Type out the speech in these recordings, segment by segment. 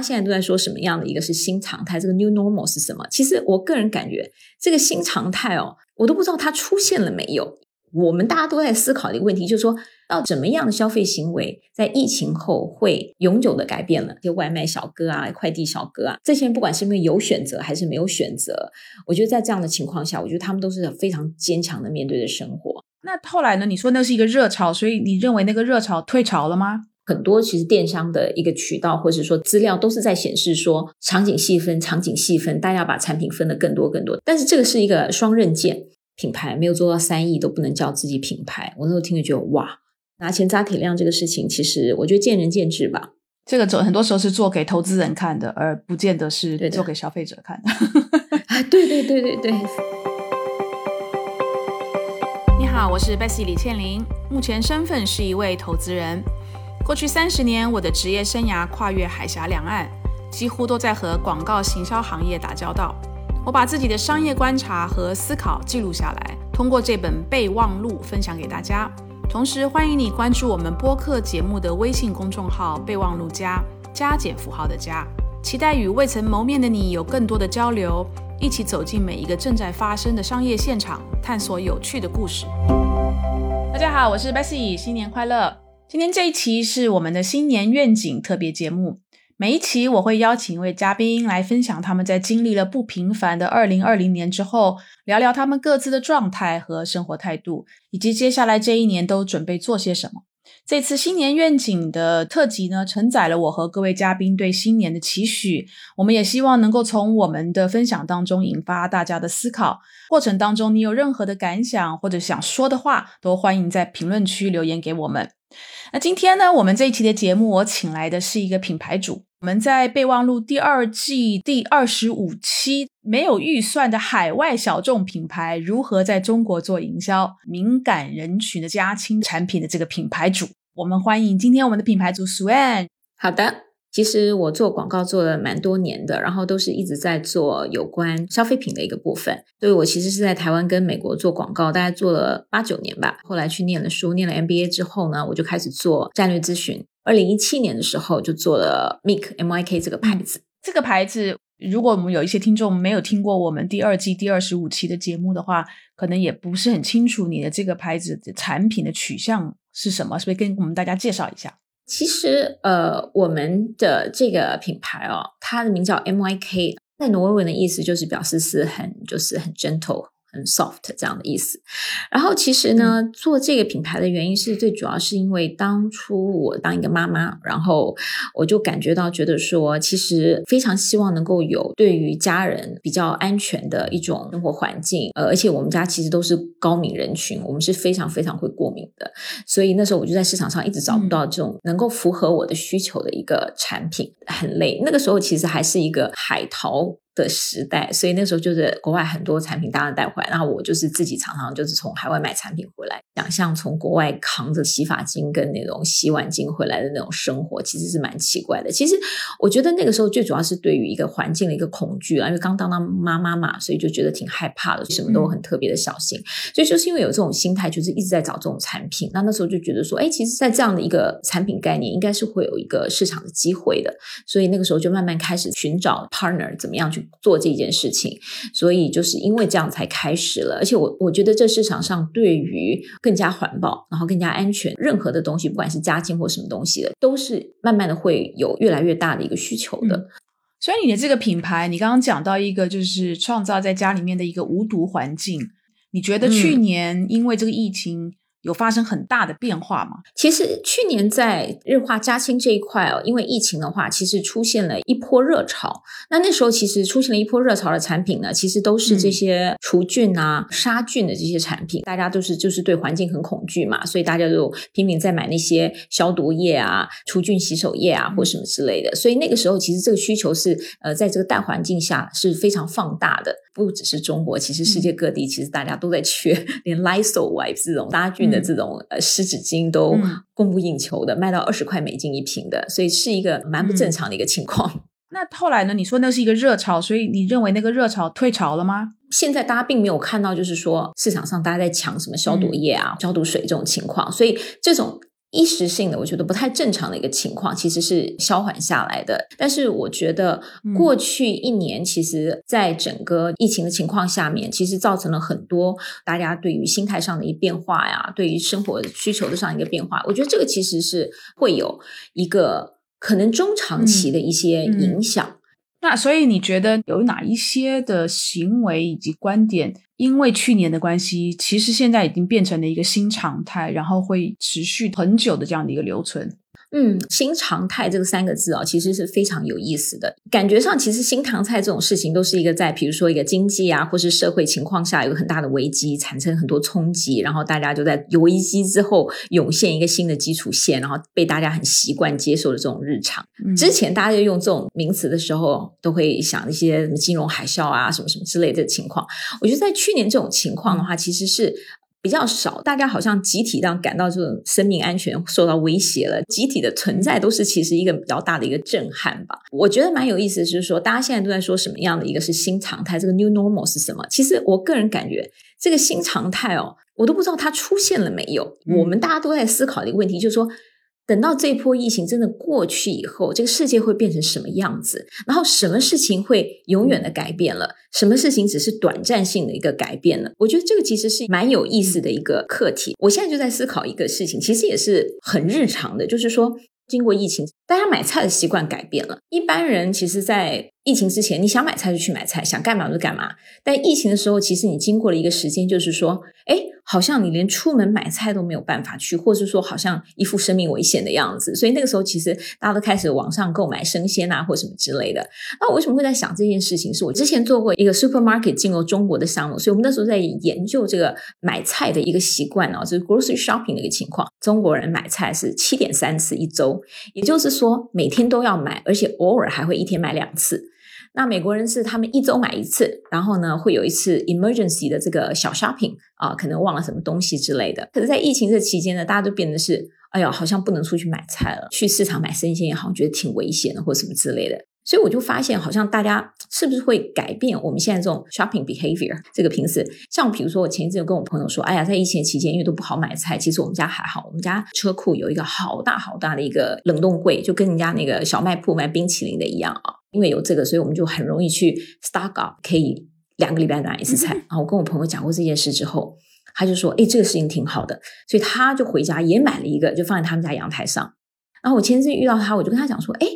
现在都在说什么样的一个是新常态？这个 new normal 是什么？其实我个人感觉，这个新常态哦，我都不知道它出现了没有。我们大家都在思考的一个问题，就是说，到怎么样的消费行为在疫情后会永久的改变了？就外卖小哥啊、快递小哥啊，这些人不管是因为有选择还是没有选择，我觉得在这样的情况下，我觉得他们都是非常坚强的面对着生活。那后来呢？你说那是一个热潮，所以你认为那个热潮退潮了吗？很多其实电商的一个渠道，或者说资料，都是在显示说场景细分，场景细分，大家把产品分得更多更多。但是这个是一个双刃剑，品牌没有做到三亿都不能叫自己品牌。我那时候听了觉得哇，拿钱砸铁量这个事情，其实我觉得见仁见智吧。这个做很多时候是做给投资人看的，而不见得是做给消费者看的。对对对对对。你好，我是 Bessy 李倩玲，目前身份是一位投资人。过去三十年，我的职业生涯跨越海峡两岸，几乎都在和广告行销行业打交道。我把自己的商业观察和思考记录下来，通过这本备忘录分享给大家。同时，欢迎你关注我们播客节目的微信公众号“备忘录加加减符号的加”，期待与未曾谋面的你有更多的交流，一起走进每一个正在发生的商业现场，探索有趣的故事。大家好，我是 Bessy，新年快乐！今天这一期是我们的新年愿景特别节目。每一期我会邀请一位嘉宾来分享他们在经历了不平凡的二零二零年之后，聊聊他们各自的状态和生活态度，以及接下来这一年都准备做些什么。这次新年愿景的特辑呢，承载了我和各位嘉宾对新年的期许。我们也希望能够从我们的分享当中引发大家的思考。过程当中，你有任何的感想或者想说的话，都欢迎在评论区留言给我们。那今天呢，我们这一期的节目，我请来的是一个品牌主。我们在备忘录第二季第二十五期，没有预算的海外小众品牌如何在中国做营销，敏感人群的家亲产品的这个品牌主，我们欢迎今天我们的品牌主 Swan。好的。其实我做广告做了蛮多年的，然后都是一直在做有关消费品的一个部分。所以我其实是在台湾跟美国做广告，大概做了八九年吧。后来去念了书，念了 MBA 之后呢，我就开始做战略咨询。二零一七年的时候就做了 Mik M I K 这个牌子。这个牌子，如果我们有一些听众没有听过我们第二季第二十五期的节目的话，可能也不是很清楚你的这个牌子的产品的取向是什么，是不是跟我们大家介绍一下？其实，呃，我们的这个品牌哦，它的名叫 M Y K，在挪威文的意思就是表示是很，就是很 gentle。很 soft 这样的意思，然后其实呢，做这个品牌的原因是最主要是因为当初我当一个妈妈，然后我就感觉到觉得说，其实非常希望能够有对于家人比较安全的一种生活环境，呃，而且我们家其实都是高敏人群，我们是非常非常会过敏的，所以那时候我就在市场上一直找不到这种能够符合我的需求的一个产品，很累。那个时候其实还是一个海淘。的时代，所以那时候就是国外很多产品大家带回来，然后我就是自己常常就是从海外买产品回来。想象从国外扛着洗发精跟那种洗碗精回来的那种生活，其实是蛮奇怪的。其实我觉得那个时候最主要是对于一个环境的一个恐惧啊，因为刚当当妈妈嘛，所以就觉得挺害怕的，什么都很特别的小心。所以就是因为有这种心态，就是一直在找这种产品。那那时候就觉得说，哎，其实，在这样的一个产品概念，应该是会有一个市场的机会的。所以那个时候就慢慢开始寻找 partner，怎么样去做这件事情。所以就是因为这样才开始了。而且我我觉得这市场上对于更加环保，然后更加安全。任何的东西，不管是家境或什么东西的，都是慢慢的会有越来越大的一个需求的。所以你的这个品牌，你刚刚讲到一个，就是创造在家里面的一个无毒环境。你觉得去年因为这个疫情？有发生很大的变化吗？其实去年在日化加氢这一块哦，因为疫情的话，其实出现了一波热潮。那那时候其实出现了一波热潮的产品呢，其实都是这些除菌啊、杀菌的这些产品。大家都是就是对环境很恐惧嘛，所以大家就拼命在买那些消毒液啊、除菌洗手液啊或什么之类的。所以那个时候其实这个需求是呃，在这个大环境下是非常放大的。不只是中国，其实世界各地其实大家都在缺，连 Lysol wipes 这种杀菌的这种呃湿纸巾都供不应求的，卖到二十块美金一瓶的，所以是一个蛮不正常的一个情况。那后来呢？你说那是一个热潮，所以你认为那个热潮退潮了吗？现在大家并没有看到，就是说市场上大家在抢什么消毒液啊、消毒水这种情况，所以这种一时性的，我觉得不太正常的一个情况，其实是消缓下来的。但是我觉得过去一年，其实在整个疫情的情况下面，其实造成了很多大家对于心态上的一变化呀，对于生活需求的上一个变化。我觉得这个其实是会有一个可能中长期的一些影响。那所以你觉得有哪一些的行为以及观点，因为去年的关系，其实现在已经变成了一个新常态，然后会持续很久的这样的一个留存？嗯，新常态这个三个字啊，其实是非常有意思的。感觉上，其实新常态这种事情，都是一个在比如说一个经济啊，或是社会情况下有很大的危机，产生很多冲击，然后大家就在有危机之后涌现一个新的基础线，然后被大家很习惯接受的这种日常。之前大家就用这种名词的时候，都会想一些什么金融海啸啊，什么什么之类的情况。我觉得在去年这种情况的话，其实是。比较少，大家好像集体让感到这种生命安全受到威胁了。集体的存在都是其实一个比较大的一个震撼吧。我觉得蛮有意思就是说，大家现在都在说什么样的一个是新常态？这个 new normal 是什么？其实我个人感觉，这个新常态哦，我都不知道它出现了没有。我们大家都在思考的一个问题就是说。等到这波疫情真的过去以后，这个世界会变成什么样子？然后什么事情会永远的改变了？什么事情只是短暂性的一个改变了？我觉得这个其实是蛮有意思的一个课题。我现在就在思考一个事情，其实也是很日常的，就是说。经过疫情，大家买菜的习惯改变了。一般人其实，在疫情之前，你想买菜就去买菜，想干嘛就干嘛。但疫情的时候，其实你经过了一个时间，就是说，哎，好像你连出门买菜都没有办法去，或者说，好像一副生命危险的样子。所以那个时候，其实大家都开始网上购买生鲜啊，或什么之类的。那我为什么会在想这件事情？是我之前做过一个 supermarket 进入中国的项目，所以我们那时候在研究这个买菜的一个习惯哦，就是 grocery shopping 的一个情况。中国人买菜是七点三次一周。也就是说，每天都要买，而且偶尔还会一天买两次。那美国人是他们一周买一次，然后呢，会有一次 emergency 的这个小 shopping 啊，可能忘了什么东西之类的。可是，在疫情这期间呢，大家都变得是，哎呀，好像不能出去买菜了，去市场买生鲜也好像觉得挺危险的，或什么之类的。所以我就发现，好像大家是不是会改变我们现在这种 shopping behavior？这个平时，像比如说，我前一阵有跟我朋友说，哎呀，在疫情期间，因为都不好买菜，其实我们家还好，我们家车库有一个好大好大的一个冷冻柜，就跟人家那个小卖铺卖冰淇淋的一样啊。因为有这个，所以我们就很容易去 stock up，可以两个礼拜买一次菜。然后我跟我朋友讲过这件事之后，他就说，哎，这个事情挺好的，所以他就回家也买了一个，就放在他们家阳台上。然后我前阵遇到他，我就跟他讲说，哎。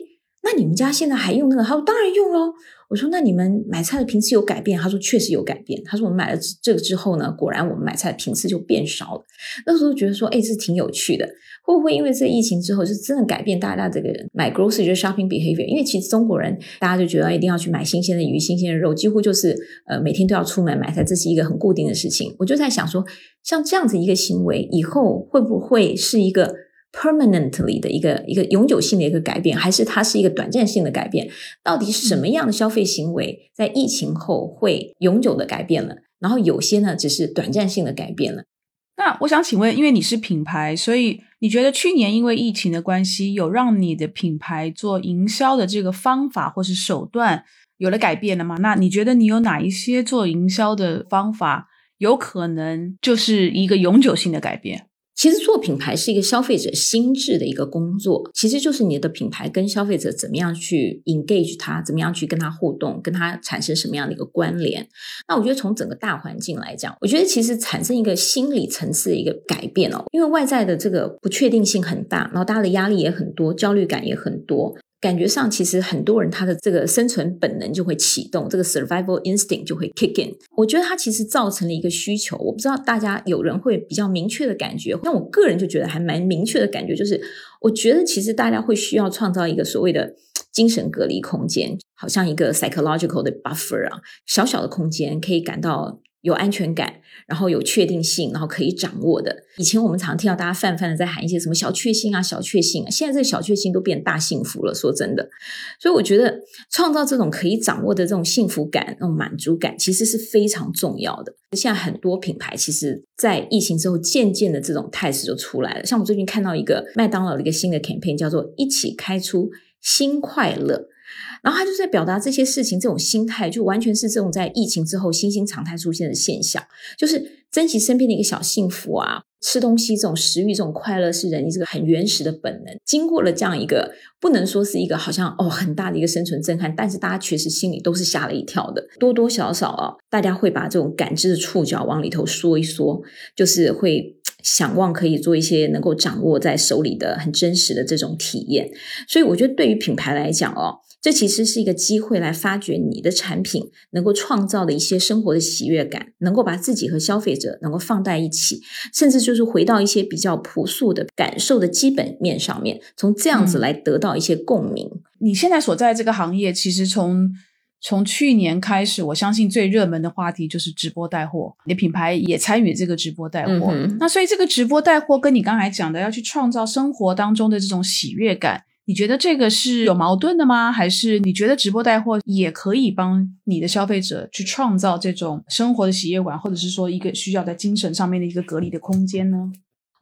那你们家现在还用那个？他说当然用喽。我说那你们买菜的频次有改变？他说确实有改变。他说我们买了这个之后呢，果然我们买菜的频次就变少了。那时候觉得说，哎，这挺有趣的。会不会因为这疫情之后，就真的改变大家这个人买 grocery shopping behavior？因为其实中国人大家就觉得一定要去买新鲜的鱼、新鲜的肉，几乎就是呃每天都要出门买菜，这是一个很固定的事情。我就在想说，像这样子一个行为，以后会不会是一个？permanently 的一个一个永久性的一个改变，还是它是一个短暂性的改变？到底什么样的消费行为在疫情后会永久的改变了？然后有些呢，只是短暂性的改变了。那我想请问，因为你是品牌，所以你觉得去年因为疫情的关系，有让你的品牌做营销的这个方法或是手段有了改变了吗？那你觉得你有哪一些做营销的方法，有可能就是一个永久性的改变？其实做品牌是一个消费者心智的一个工作，其实就是你的品牌跟消费者怎么样去 engage 他，怎么样去跟他互动，跟他产生什么样的一个关联。那我觉得从整个大环境来讲，我觉得其实产生一个心理层次的一个改变哦，因为外在的这个不确定性很大，然后大家的压力也很多，焦虑感也很多。感觉上，其实很多人他的这个生存本能就会启动，这个 survival instinct 就会 kick in。我觉得它其实造成了一个需求，我不知道大家有人会比较明确的感觉，但我个人就觉得还蛮明确的感觉，就是我觉得其实大家会需要创造一个所谓的精神隔离空间，好像一个 psychological 的 buffer 啊，小小的空间可以感到。有安全感，然后有确定性，然后可以掌握的。以前我们常听到大家泛泛的在喊一些什么小确幸啊、小确幸啊，现在这个小确幸都变大幸福了。说真的，所以我觉得创造这种可以掌握的这种幸福感、那种满足感，其实是非常重要的。现在很多品牌其实，在疫情之后，渐渐的这种态势就出来了。像我最近看到一个麦当劳的一个新的 campaign，叫做“一起开出新快乐”。然后他就在表达这些事情，这种心态就完全是这种在疫情之后新兴常态出现的现象，就是珍惜身边的一个小幸福啊，吃东西这种食欲、这种快乐是人这个很原始的本能。经过了这样一个，不能说是一个好像哦很大的一个生存震撼，但是大家确实心里都是吓了一跳的。多多少少啊，大家会把这种感知的触角往里头缩一缩，就是会想望可以做一些能够掌握在手里的很真实的这种体验。所以我觉得对于品牌来讲哦。这其实是一个机会，来发掘你的产品能够创造的一些生活的喜悦感，能够把自己和消费者能够放在一起，甚至就是回到一些比较朴素的感受的基本面上面，从这样子来得到一些共鸣。你现在所在这个行业，其实从从去年开始，我相信最热门的话题就是直播带货，你的品牌也参与这个直播带货。那所以这个直播带货跟你刚才讲的要去创造生活当中的这种喜悦感。你觉得这个是有矛盾的吗？还是你觉得直播带货也可以帮你的消费者去创造这种生活的喜悦感，或者是说一个需要在精神上面的一个隔离的空间呢？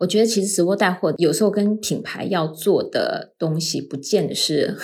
我觉得其实直播带货有时候跟品牌要做的东西不见得是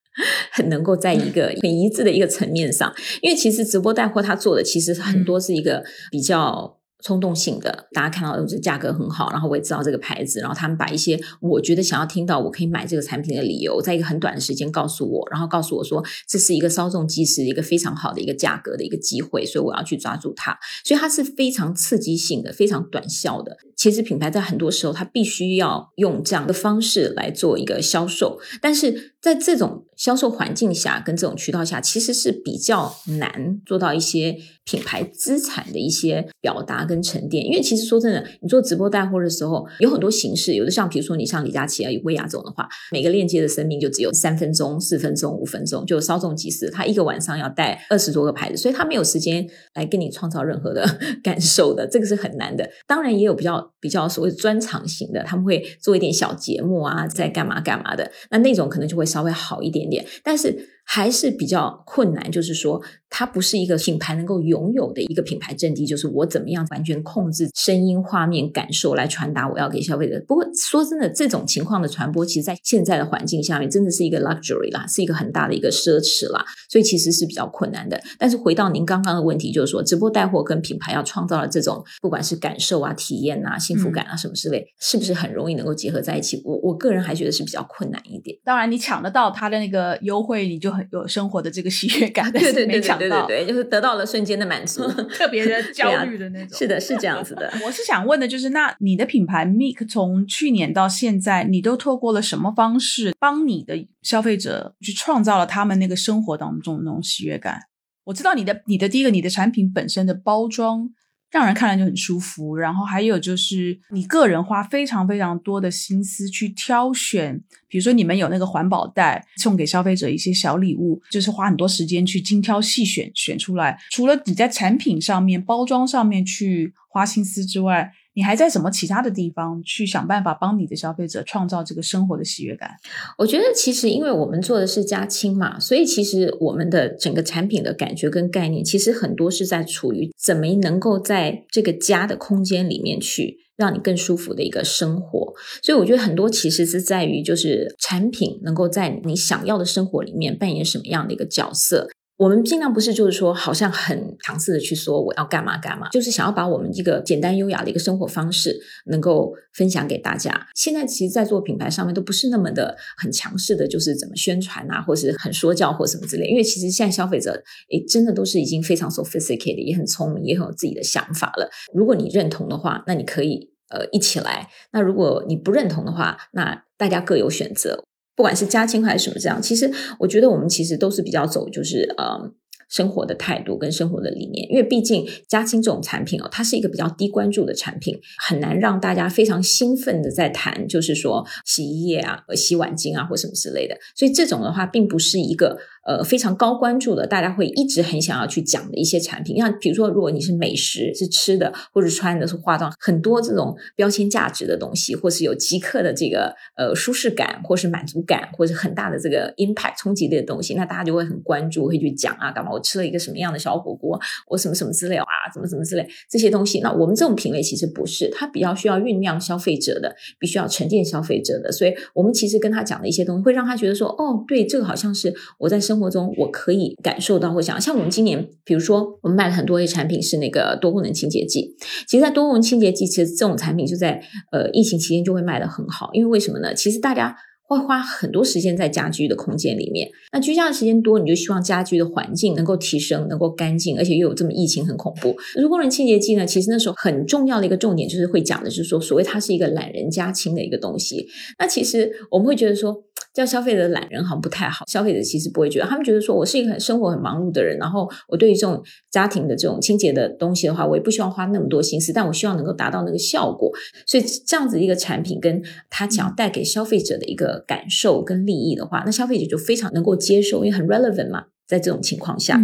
很能够在一个 很一致的一个层面上，因为其实直播带货它做的其实很多是一个比较。冲动性的，大家看到是价格很好，然后我也知道这个牌子，然后他们把一些我觉得想要听到我可以买这个产品的理由，在一个很短的时间告诉我，然后告诉我说这是一个稍纵即逝、一个非常好的一个价格的一个机会，所以我要去抓住它。所以它是非常刺激性的、非常短效的。其实品牌在很多时候它必须要用这样的方式来做一个销售，但是在这种销售环境下跟这种渠道下，其实是比较难做到一些。品牌资产的一些表达跟沉淀，因为其实说真的，你做直播带货的时候，有很多形式，有的像比如说你像李佳琦啊、薇娅这种的话，每个链接的生命就只有三分钟、四分钟、五分钟，就稍纵即逝。他一个晚上要带二十多个牌子，所以他没有时间来跟你创造任何的 感受的，这个是很难的。当然也有比较比较所谓专场型的，他们会做一点小节目啊，在干嘛干嘛的，那那种可能就会稍微好一点点，但是。还是比较困难，就是说，它不是一个品牌能够拥有的一个品牌阵地，就是我怎么样完全控制声音、画面、感受来传达我要给消费者。不过说真的，这种情况的传播，其实，在现在的环境下面，真的是一个 luxury 啦，是一个很大的一个奢侈啦，所以其实是比较困难的。但是回到您刚刚的问题，就是说，直播带货跟品牌要创造的这种，不管是感受啊、体验啊、幸福感啊什么之类，是不是很容易能够结合在一起？我我个人还觉得是比较困难一点。当然，你抢得到它的那个优惠，你就。有生活的这个喜悦感，对对对对对对，就是得到了瞬间的满足，特别的焦虑的那种。是的，是这样子的。我是想问的，就是那你的品牌 Mik 从去年到现在，你都透过了什么方式帮你的消费者去创造了他们那个生活当中那种喜悦感？我知道你的你的第一个，你的产品本身的包装。让人看了就很舒服，然后还有就是你个人花非常非常多的心思去挑选，比如说你们有那个环保袋送给消费者一些小礼物，就是花很多时间去精挑细选选出来。除了你在产品上面、包装上面去花心思之外，你还在什么其他的地方去想办法帮你的消费者创造这个生活的喜悦感？我觉得其实因为我们做的是家亲嘛，所以其实我们的整个产品的感觉跟概念，其实很多是在处于怎么能够在这个家的空间里面去让你更舒服的一个生活。所以我觉得很多其实是在于就是产品能够在你想要的生活里面扮演什么样的一个角色。我们尽量不是，就是说，好像很强势的去说我要干嘛干嘛，就是想要把我们一个简单优雅的一个生活方式能够分享给大家。现在其实，在做品牌上面都不是那么的很强势的，就是怎么宣传啊，或是很说教或什么之类。因为其实现在消费者诶，真的都是已经非常 sophisticated，也很聪明，也很有自己的想法了。如果你认同的话，那你可以呃一起来；那如果你不认同的话，那大家各有选择。不管是家亲还是什么这样，其实我觉得我们其实都是比较走就是呃生活的态度跟生活的理念，因为毕竟家亲这种产品哦，它是一个比较低关注的产品，很难让大家非常兴奋的在谈，就是说洗衣液啊、洗碗巾啊或什么之类的，所以这种的话并不是一个。呃，非常高关注的，大家会一直很想要去讲的一些产品，像比如说，如果你是美食、是吃的，或者穿的是化妆，很多这种标签价值的东西，或是有即刻的这个呃舒适感，或是满足感，或者很大的这个 impact 冲击力的东西，那大家就会很关注，会去讲啊，干嘛？我吃了一个什么样的小火锅，我什么什么资料啊，怎么怎么之类这些东西。那我们这种品类其实不是，它比较需要酝酿消费者的，必须要沉淀消费者的，所以我们其实跟他讲的一些东西，会让他觉得说，哦，对，这个好像是我在生活中我可以感受到或想，像我们今年，比如说我们卖了很多的产品是那个多功能清洁剂。其实，在多功能清洁剂，其实这种产品就在呃疫情期间就会卖得很好，因为为什么呢？其实大家。会花很多时间在家居的空间里面，那居家的时间多，你就希望家居的环境能够提升，能够干净，而且又有这么疫情很恐怖。如果人清洁剂呢，其实那时候很重要的一个重点就是会讲的是说，所谓它是一个懒人家清的一个东西。那其实我们会觉得说。叫消费者懒人好像不太好，消费者其实不会觉得，他们觉得说我是一个很生活很忙碌的人，然后我对于这种家庭的这种清洁的东西的话，我也不希望花那么多心思，但我希望能够达到那个效果，所以这样子一个产品跟他想要带给消费者的一个感受跟利益的话，那消费者就非常能够接受，因为很 relevant 嘛，在这种情况下。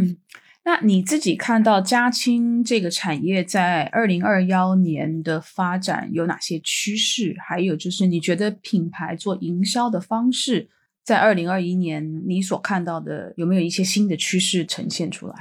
那你自己看到家清这个产业在二零二幺年的发展有哪些趋势？还有就是你觉得品牌做营销的方式在二零二一年你所看到的有没有一些新的趋势呈现出来？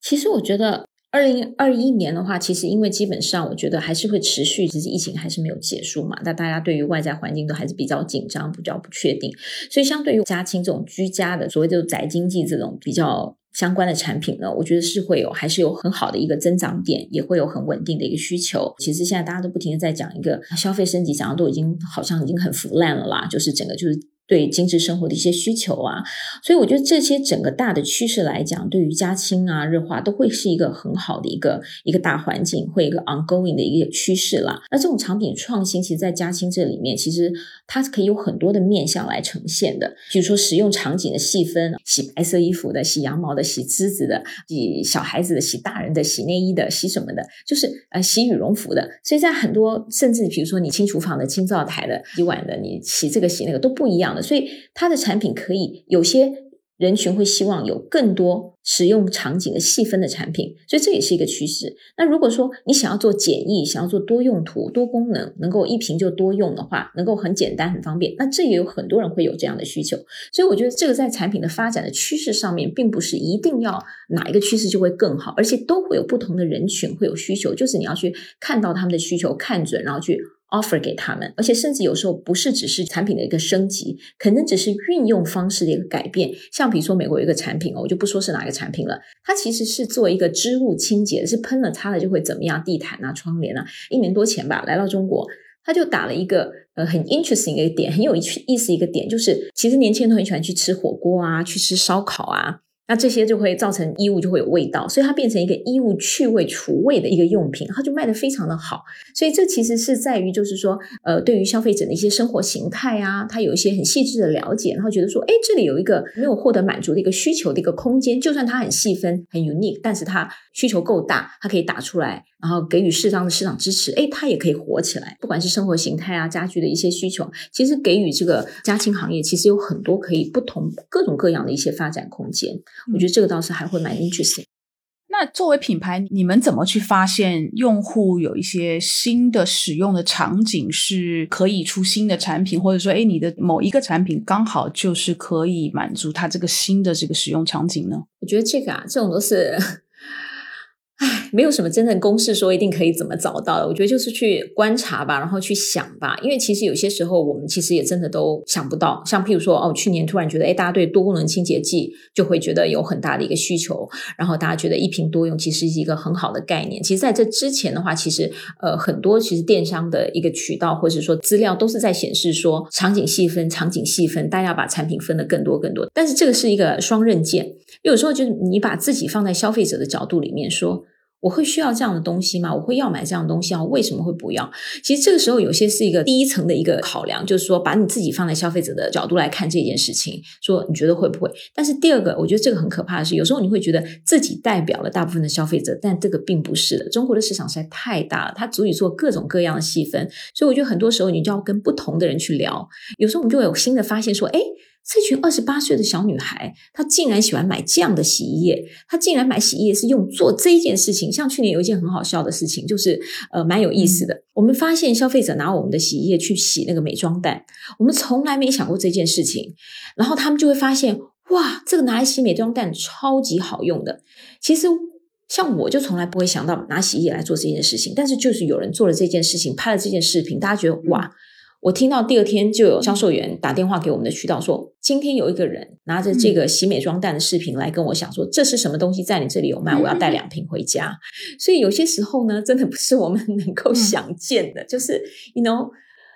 其实我觉得二零二一年的话，其实因为基本上我觉得还是会持续，只是疫情还是没有结束嘛。那大家对于外在环境都还是比较紧张，比较不确定，所以相对于家清这种居家的所谓的宅经济这种比较。相关的产品呢，我觉得是会有，还是有很好的一个增长点，也会有很稳定的一个需求。其实现在大家都不停的在讲一个消费升级，讲的都已经好像已经很腐烂了啦，就是整个就是。对精致生活的一些需求啊，所以我觉得这些整个大的趋势来讲，对于家清啊、日化都会是一个很好的一个一个大环境，会一个 ongoing 的一个趋势啦。那这种产品创新，其实，在家清这里面，其实它是可以有很多的面向来呈现的。比如说使用场景的细分，洗白色衣服的、洗羊毛的、洗栀子的、洗小孩子的、洗大人的、洗内衣的、洗什么的，就是呃洗羽绒服的。所以在很多甚至比如说你清厨房的、清灶台的、洗碗的，你洗这个洗那个都不一样。所以它的产品可以有些人群会希望有更多使用场景的细分的产品，所以这也是一个趋势。那如果说你想要做简易，想要做多用途、多功能，能够一瓶就多用的话，能够很简单、很方便，那这也有很多人会有这样的需求。所以我觉得这个在产品的发展的趋势上面，并不是一定要哪一个趋势就会更好，而且都会有不同的人群会有需求，就是你要去看到他们的需求，看准，然后去。Offer 给他们，而且甚至有时候不是只是产品的一个升级，可能只是运用方式的一个改变。像比如说美国有一个产品哦，我就不说是哪个产品了，它其实是做一个织物清洁，是喷了擦了就会怎么样，地毯啊、窗帘啊。一年多前吧，来到中国，他就打了一个呃很 interesting 的一个点，很有意思一个点，就是其实年轻人都很喜欢去吃火锅啊，去吃烧烤啊。那这些就会造成衣物就会有味道，所以它变成一个衣物去味除味的一个用品，它就卖得非常的好。所以这其实是在于，就是说，呃，对于消费者的一些生活形态啊，他有一些很细致的了解，然后觉得说，哎，这里有一个没有获得满足的一个需求的一个空间，就算它很细分、很 unique，但是它需求够大，它可以打出来。然后给予适当的市场支持，哎，它也可以活起来。不管是生活形态啊、家具的一些需求，其实给予这个家清行业，其实有很多可以不同各种各样的一些发展空间。我觉得这个倒是还会蛮 interesting。那作为品牌，你们怎么去发现用户有一些新的使用的场景是可以出新的产品，或者说，哎，你的某一个产品刚好就是可以满足他这个新的这个使用场景呢？我觉得这个啊，这种都是。唉，没有什么真正公式说一定可以怎么找到的。我觉得就是去观察吧，然后去想吧。因为其实有些时候我们其实也真的都想不到。像譬如说，哦，去年突然觉得，哎，大家对多功能清洁剂就会觉得有很大的一个需求，然后大家觉得一瓶多用其实是一个很好的概念。其实在这之前的话，其实呃很多其实电商的一个渠道或者说资料都是在显示说场景细分，场景细分，大家把产品分的更多更多。但是这个是一个双刃剑，有时候就是你把自己放在消费者的角度里面说。我会需要这样的东西吗？我会要买这样的东西啊？为什么会不要？其实这个时候有些是一个第一层的一个考量，就是说把你自己放在消费者的角度来看这件事情，说你觉得会不会？但是第二个，我觉得这个很可怕的是，有时候你会觉得自己代表了大部分的消费者，但这个并不是的。中国的市场实在太大了，它足以做各种各样的细分，所以我觉得很多时候你就要跟不同的人去聊。有时候我们就会有新的发现，说，哎。这群二十八岁的小女孩，她竟然喜欢买这样的洗衣液，她竟然买洗衣液是用做这一件事情。像去年有一件很好笑的事情，就是呃蛮有意思的。我们发现消费者拿我们的洗衣液去洗那个美妆蛋，我们从来没想过这件事情。然后他们就会发现，哇，这个拿来洗美妆蛋超级好用的。其实像我就从来不会想到拿洗衣液来做这件事情，但是就是有人做了这件事情，拍了这件视频，大家觉得哇。我听到第二天就有销售员打电话给我们的渠道说，今天有一个人拿着这个洗美妆蛋的视频来跟我讲说，这是什么东西在你这里有卖，我要带两瓶回家。所以有些时候呢，真的不是我们能够想见的，就是 you know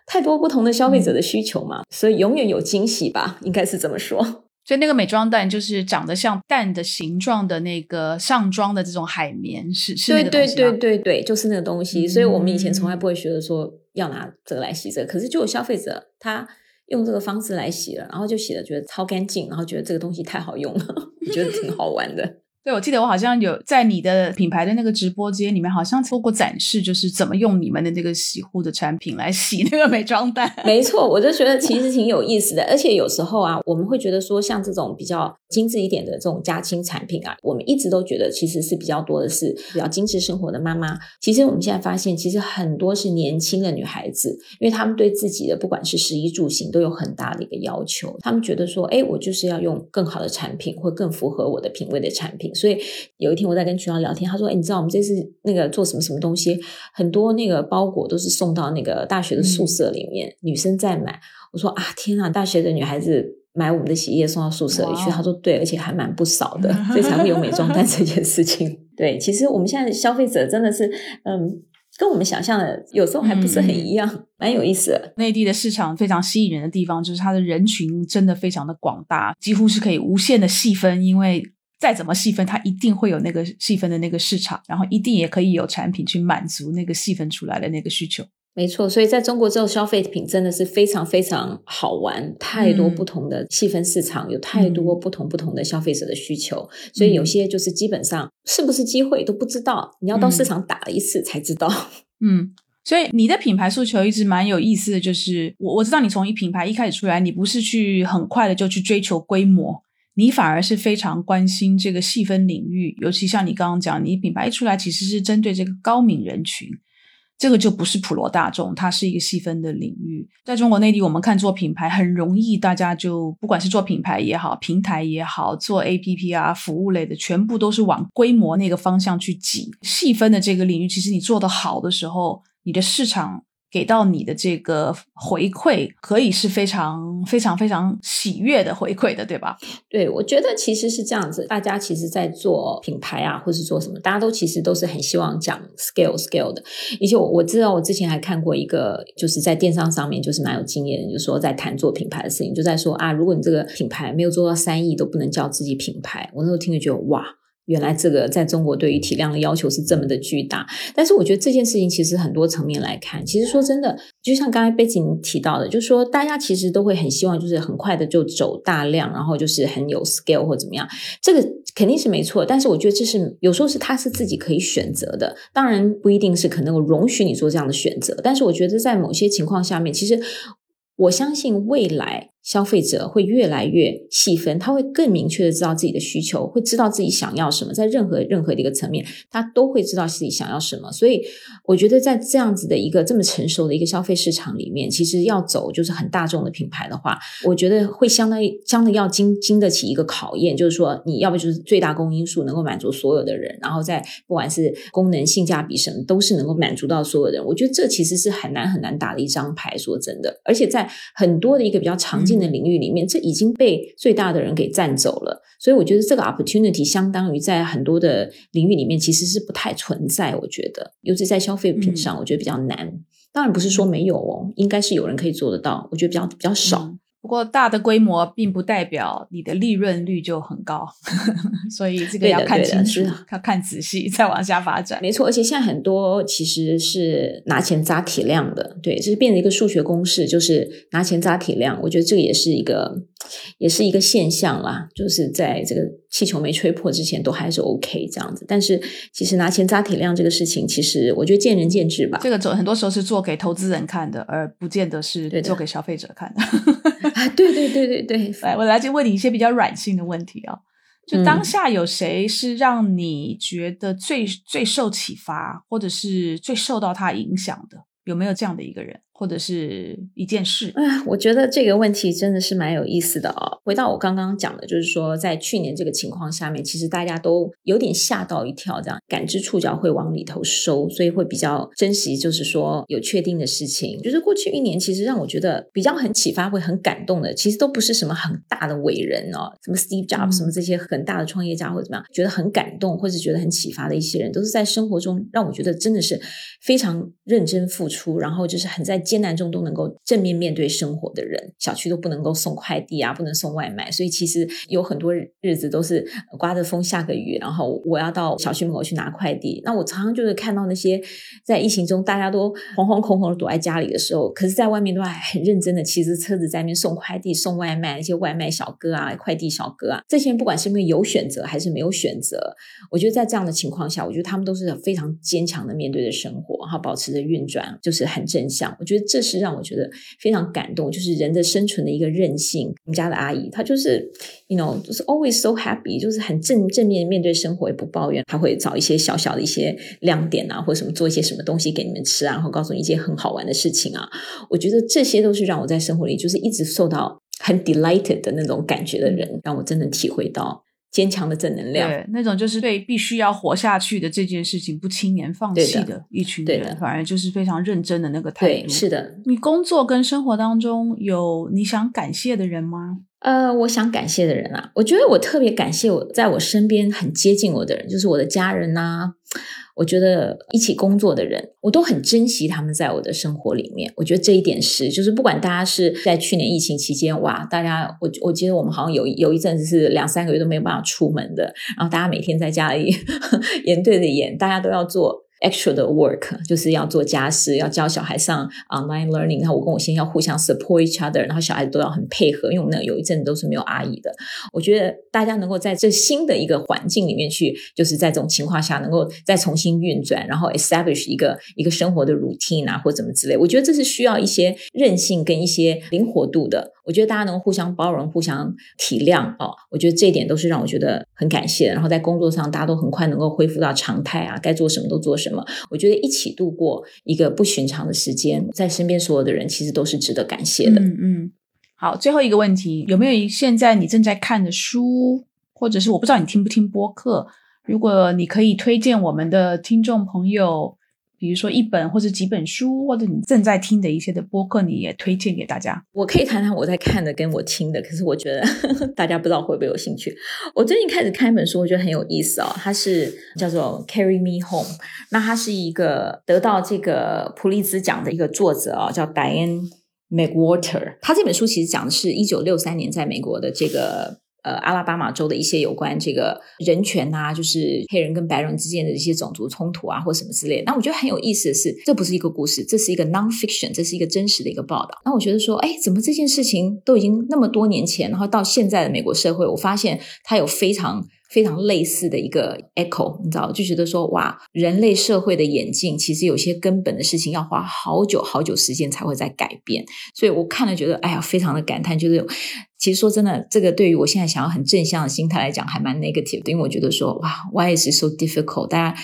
太多不同的消费者的需求嘛，所以永远有惊喜吧，应该是这么说。所以那个美妆蛋就是长得像蛋的形状的那个上妆的这种海绵，是是那个对对对对对，就是那个东西。所以我们以前从来不会觉得说要拿这个来洗这个，可是就有消费者他用这个方式来洗了，然后就洗的觉得超干净，然后觉得这个东西太好用了，我觉得挺好玩的。对，我记得我好像有在你的品牌的那个直播间里面，好像做过展示，就是怎么用你们的那个洗护的产品来洗那个美妆蛋。没错，我就觉得其实挺有意思的，而且有时候啊，我们会觉得说，像这种比较精致一点的这种家清产品啊，我们一直都觉得其实是比较多的是比较精致生活的妈妈。其实我们现在发现，其实很多是年轻的女孩子，因为她们对自己的不管是食衣住行都有很大的一个要求，她们觉得说，哎，我就是要用更好的产品，或更符合我的品味的产品。所以有一天我在跟渠道聊天，他说：“哎，你知道我们这次那个做什么什么东西？很多那个包裹都是送到那个大学的宿舍里面，女生在买。”我说：“啊，天啊，大学的女孩子买我们的洗衣液送到宿舍里去。”他说：“对，而且还蛮不少的，所以才会有美妆蛋这件事情。”对，其实我们现在消费者真的是，嗯，跟我们想象的有时候还不是很一样，蛮有意思的。内地的市场非常吸引人的地方，就是它的人群真的非常的广大，几乎是可以无限的细分，因为。再怎么细分，它一定会有那个细分的那个市场，然后一定也可以有产品去满足那个细分出来的那个需求。没错，所以在中国之后消费品真的是非常非常好玩，太多不同的细分市场，有太多不同不同的消费者的需求，所以有些就是基本上是不是机会都不知道，你要到市场打了一次才知道。嗯，所以你的品牌诉求一直蛮有意思的，就是我我知道你从一品牌一开始出来，你不是去很快的就去追求规模。你反而是非常关心这个细分领域，尤其像你刚刚讲，你品牌一出来其实是针对这个高敏人群，这个就不是普罗大众，它是一个细分的领域。在中国内地，我们看做品牌很容易，大家就不管是做品牌也好，平台也好，做 APP 啊，服务类的，全部都是往规模那个方向去挤。细分的这个领域，其实你做得好的时候，你的市场。给到你的这个回馈，可以是非常非常非常喜悦的回馈的，对吧？对，我觉得其实是这样子。大家其实，在做品牌啊，或是做什么，大家都其实都是很希望讲 scale scale 的。而且我我知道，我之前还看过一个，就是在电商上面就是蛮有经验的，就是说在谈做品牌的事情，就在说啊，如果你这个品牌没有做到三亿，都不能叫自己品牌。我那时候听着觉得哇。原来这个在中国对于体量的要求是这么的巨大，但是我觉得这件事情其实很多层面来看，其实说真的，就像刚才背景提到的，就是说大家其实都会很希望，就是很快的就走大量，然后就是很有 scale 或怎么样，这个肯定是没错。但是我觉得这是有时候是他是自己可以选择的，当然不一定是可能我容许你做这样的选择，但是我觉得在某些情况下面，其实我相信未来。消费者会越来越细分，他会更明确的知道自己的需求，会知道自己想要什么，在任何任何的一个层面，他都会知道自己想要什么。所以，我觉得在这样子的一个这么成熟的一个消费市场里面，其实要走就是很大众的品牌的话，我觉得会相当于相当要经经得起一个考验，就是说你要不就是最大公因数能够满足所有的人，然后在不管是功能性价比什么，都是能够满足到所有人。我觉得这其实是很难很难打的一张牌。说真的，而且在很多的一个比较常见。的领域里面，这已经被最大的人给占走了，所以我觉得这个 opportunity 相当于在很多的领域里面其实是不太存在。我觉得，尤其在消费品上，我觉得比较难。当然不是说没有哦，应该是有人可以做得到，我觉得比较比较少。不过大的规模并不代表你的利润率就很高，所以这个要看清楚，要看仔细，再往下发展。没错，而且现在很多其实是拿钱砸体量的，对，这是变成一个数学公式，就是拿钱砸体量。我觉得这个也是一个，也是一个现象啦，就是在这个气球没吹破之前都还是 OK 这样子。但是其实拿钱砸体量这个事情，其实我觉得见仁见智吧。这个做很多时候是做给投资人看的，而不见得是做给消费者看的。啊，对对对对对，来，我来就问你一些比较软性的问题啊。就当下有谁是让你觉得最最受启发，或者是最受到他影响的？有没有这样的一个人？或者是一件事？哎，我觉得这个问题真的是蛮有意思的哦。回到我刚刚讲的，就是说，在去年这个情况下面，其实大家都有点吓到一跳，这样感知触角会往里头收，所以会比较珍惜，就是说有确定的事情。就是过去一年，其实让我觉得比较很启发、会很感动的，其实都不是什么很大的伟人哦，什么 Steve Jobs 什么这些很大的创业家或者怎么样，觉得很感动或者觉得很启发的一些人，都是在生活中让我觉得真的是非常认真付出，然后就是很在。艰难中都能够正面面对生活的人，小区都不能够送快递啊，不能送外卖，所以其实有很多日子都是刮着风下个雨，然后我要到小区门口去拿快递。那我常常就是看到那些在疫情中大家都惶惶恐恐的躲在家里的时候，可是在外面都还很认真的骑着车子在那边送快递、送外卖，那些外卖小哥啊、快递小哥啊，这些人不管是因为有选择还是没有选择，我觉得在这样的情况下，我觉得他们都是非常坚强的面对着生活，然后保持着运转，就是很正向。我觉。觉得这是让我觉得非常感动，就是人的生存的一个韧性。我们家的阿姨，她就是，you know，就是 always so happy，就是很正正面面对生活，也不抱怨。她会找一些小小的一些亮点啊，或者什么做一些什么东西给你们吃啊，然后告诉你一些很好玩的事情啊。我觉得这些都是让我在生活里就是一直受到很 delighted 的那种感觉的人，让我真的体会到。坚强的正能量，对那种就是对必须要活下去的这件事情不轻言放弃的一群人，反而就是非常认真的那个态度。是的，你工作跟生活当中有你想感谢的人吗？呃，我想感谢的人啊，我觉得我特别感谢我在我身边很接近我的人，就是我的家人呐。我觉得一起工作的人，我都很珍惜他们在我的生活里面。我觉得这一点是，就是不管大家是在去年疫情期间，哇，大家我我记得我们好像有有一阵子是两三个月都没有办法出门的，然后大家每天在家里 眼对着眼，大家都要做。Extra 的 work 就是要做家事，要教小孩上 online learning，然后我跟我先要互相 support each other，然后小孩子都要很配合，因为我们那有一阵都是没有阿姨的。我觉得大家能够在这新的一个环境里面去，就是在这种情况下能够再重新运转，然后 establish 一个一个生活的 routine 啊，或怎么之类。我觉得这是需要一些韧性跟一些灵活度的。我觉得大家能互相包容、互相体谅哦，我觉得这一点都是让我觉得很感谢。然后在工作上，大家都很快能够恢复到常态啊，该做什么都做什么。我觉得一起度过一个不寻常的时间，在身边所有的人其实都是值得感谢的。嗯嗯。好，最后一个问题，有没有现在你正在看的书，或者是我不知道你听不听播客？如果你可以推荐我们的听众朋友。比如说一本或者几本书，或者你正在听的一些的播客，你也推荐给大家。我可以谈谈我在看的跟我听的，可是我觉得呵 呵大家不知道会不会有兴趣。我最近开始看一本书，我觉得很有意思哦，它是叫做《Carry Me Home》。那它是一个得到这个普利兹奖的一个作者啊，叫 Diane McWater。他这本书其实讲的是一九六三年在美国的这个。呃，阿拉巴马州的一些有关这个人权啊，就是黑人跟白人之间的一些种族冲突啊，或什么之类。那我觉得很有意思的是，这不是一个故事，这是一个 nonfiction，这是一个真实的一个报道。那我觉得说，哎，怎么这件事情都已经那么多年前，然后到现在的美国社会，我发现它有非常。非常类似的一个 echo，你知道，就觉得说哇，人类社会的演进其实有些根本的事情要花好久好久时间才会在改变，所以我看了觉得哎呀，非常的感叹。就是其实说真的，这个对于我现在想要很正向的心态来讲，还蛮 negative 的，因为我觉得说哇，why is it so difficult？大家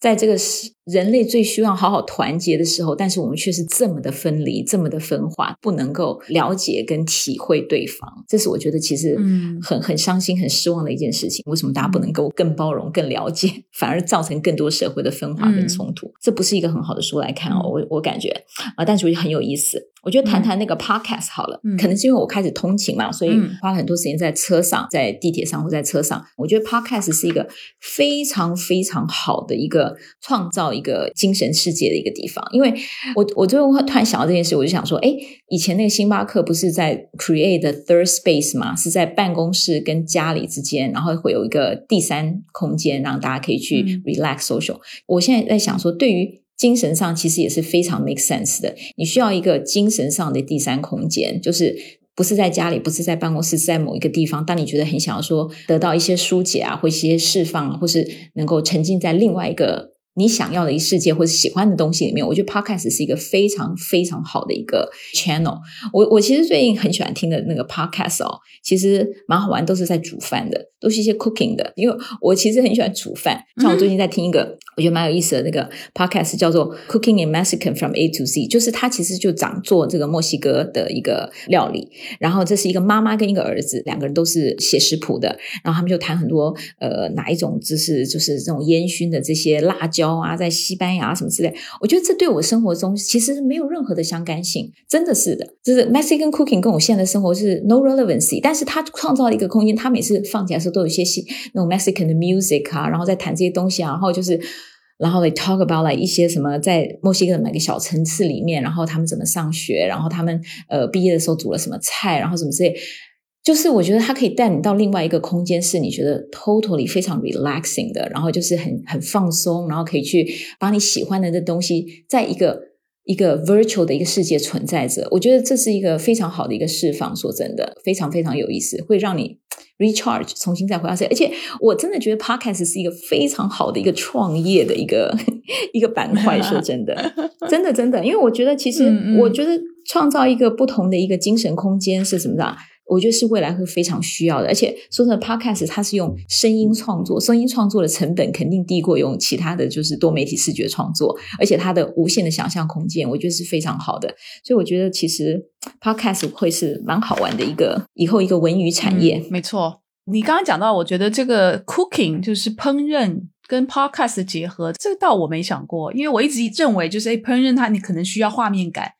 在这个时。人类最需要好好团结的时候，但是我们却是这么的分离，这么的分化，不能够了解跟体会对方。这是我觉得其实很很伤心、很失望的一件事情。为什么大家不能够更包容、更了解，反而造成更多社会的分化跟冲突？这不是一个很好的书来看哦。我我感觉啊，但是我觉得很有意思。我觉得谈谈那个 podcast 好了，可能是因为我开始通勤嘛，所以花了很多时间在车上、在地铁上或在车上。我觉得 podcast 是一个非常非常好的一个创造。一个精神世界的一个地方，因为我我最后突然想到这件事，我就想说，哎，以前那个星巴克不是在 create the third space 嘛，是在办公室跟家里之间，然后会有一个第三空间，让大家可以去 relax social。我现在在想说，对于精神上其实也是非常 make sense 的。你需要一个精神上的第三空间，就是不是在家里，不是在办公室，是在某一个地方。当你觉得很想要说得到一些疏解啊，或一些释放，或是能够沉浸在另外一个。你想要的一世界或者喜欢的东西里面，我觉得 podcast 是一个非常非常好的一个 channel。我我其实最近很喜欢听的那个 podcast 哦，其实蛮好玩，都是在煮饭的，都是一些 cooking 的。因为我其实很喜欢煮饭，像我最近在听一个我觉得蛮有意思的那个 podcast，叫做 Cooking in Mexican from A to Z，就是他其实就讲做这个墨西哥的一个料理。然后这是一个妈妈跟一个儿子，两个人都是写食谱的，然后他们就谈很多呃哪一种就是就是这种烟熏的这些辣椒。啊，在西班牙什么之类，我觉得这对我生活中其实没有任何的相干性，真的是的。就是 Mexican cooking 跟我现在的生活是 no relevancy，但是他创造了一个空间，他每次放起来的时候都有一些西那种 Mexican 的 music 啊，然后再谈这些东西啊，然后就是，然后 they talk about like 一些什么在墨西哥的每个小层次里面，然后他们怎么上学，然后他们呃毕业的时候煮了什么菜，然后什么之类。就是我觉得它可以带你到另外一个空间，是你觉得 totally 非常 relaxing 的，然后就是很很放松，然后可以去把你喜欢的这东西，在一个一个 virtual 的一个世界存在着。我觉得这是一个非常好的一个释放，说真的，非常非常有意思，会让你 recharge，重新再回到这。而且我真的觉得 podcast 是一个非常好的一个创业的一个 一个板块。说 真的，真的真的，因为我觉得其实我觉得创造一个不同的一个精神空间是什么的。我觉得是未来会非常需要的，而且说真的，Podcast 它是用声音创作，声音创作的成本肯定低过用其他的就是多媒体视觉创作，而且它的无限的想象空间，我觉得是非常好的。所以我觉得其实 Podcast 会是蛮好玩的一个以后一个文娱产业。没错，你刚刚讲到，我觉得这个 Cooking 就是烹饪跟 Podcast 结合，这倒我没想过，因为我一直认为就是哎烹饪它你可能需要画面感。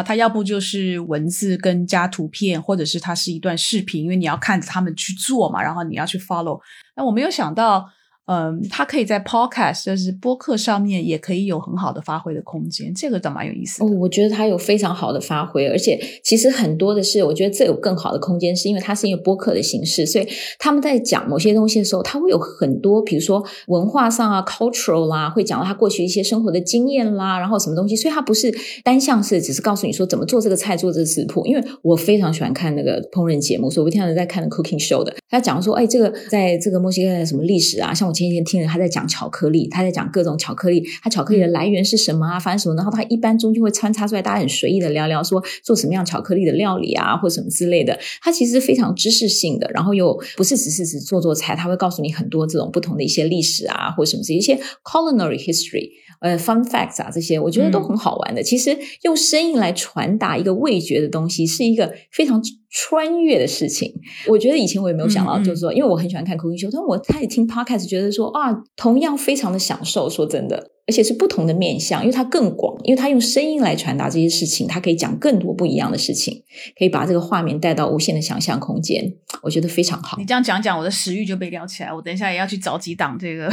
啊，它要不就是文字跟加图片，或者是它是一段视频，因为你要看着他们去做嘛，然后你要去 follow。那我没有想到。嗯，它可以在 podcast 就是播客上面也可以有很好的发挥的空间，这个倒蛮有意思。哦，我觉得它有非常好的发挥，而且其实很多的是，我觉得这有更好的空间，是因为它是一个播客的形式，所以他们在讲某些东西的时候，他会有很多，比如说文化上啊，cultural 啦，会讲到他过去一些生活的经验啦，然后什么东西，所以它不是单向式，只是告诉你说怎么做这个菜，做这个食谱。因为我非常喜欢看那个烹饪节目，所以我经常在看 cooking show 的，他讲说，哎，这个在这个墨西哥的什么历史啊，像我。前几天听了他在讲巧克力，他在讲各种巧克力，他巧克力的来源是什么啊？反正什么？然后他一般中间会穿插出来，大家很随意的聊聊，说做什么样巧克力的料理啊，或什么之类的。他其实非常知识性的，然后又不是只是只做做菜，他会告诉你很多这种不同的一些历史啊，或什么这一些 culinary history，呃，fun facts 啊，这些我觉得都很好玩的。其实用声音来传达一个味觉的东西，是一个非常。穿越的事情，我觉得以前我也没有想到，就是说，因为我很喜欢看 cooking show，但我开始听 podcast，觉得说啊，同样非常的享受。说真的，而且是不同的面向，因为它更广，因为它用声音来传达这些事情，它可以讲更多不一样的事情，可以把这个画面带到无限的想象空间，我觉得非常好。你这样讲讲，我的食欲就被撩起来，我等一下也要去找几档这个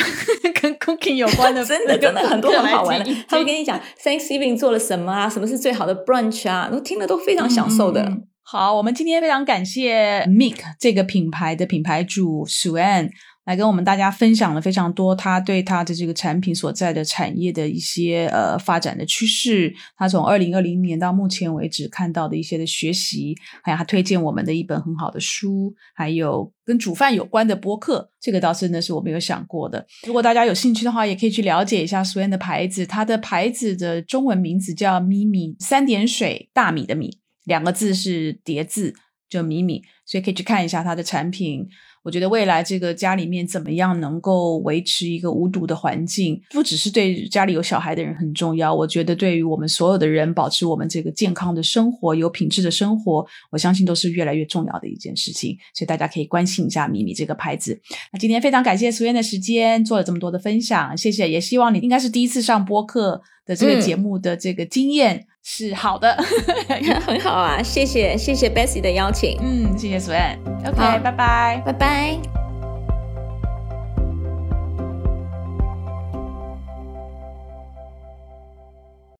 跟 cooking 有关的，真的真的很多很好玩的。他会跟你讲 Thanksgiving 做了什么啊，什么是最好的 brunch 啊，我听了都非常享受的。好，我们今天非常感谢 Mick 这个品牌的品牌主 Suen 来跟我们大家分享了非常多他对他的这个产品所在的产业的一些呃发展的趋势，他从二零二零年到目前为止看到的一些的学习，还有他推荐我们的一本很好的书，还有跟煮饭有关的播客，这个倒真的是我没有想过的。如果大家有兴趣的话，也可以去了解一下 Suen 的牌子，它的牌子的中文名字叫咪咪三点水大米的米。两个字是叠字，就米米，所以可以去看一下它的产品。我觉得未来这个家里面怎么样能够维持一个无毒的环境，不只是对家里有小孩的人很重要。我觉得对于我们所有的人，保持我们这个健康的生活、有品质的生活，我相信都是越来越重要的一件事情。所以大家可以关心一下米米这个牌子。那今天非常感谢苏燕的时间，做了这么多的分享，谢谢。也希望你应该是第一次上播客的这个节目的这个经验。是好的，很好啊！谢谢谢谢 Bessy 的邀请，嗯，谢谢 Swan，OK，拜拜，拜拜。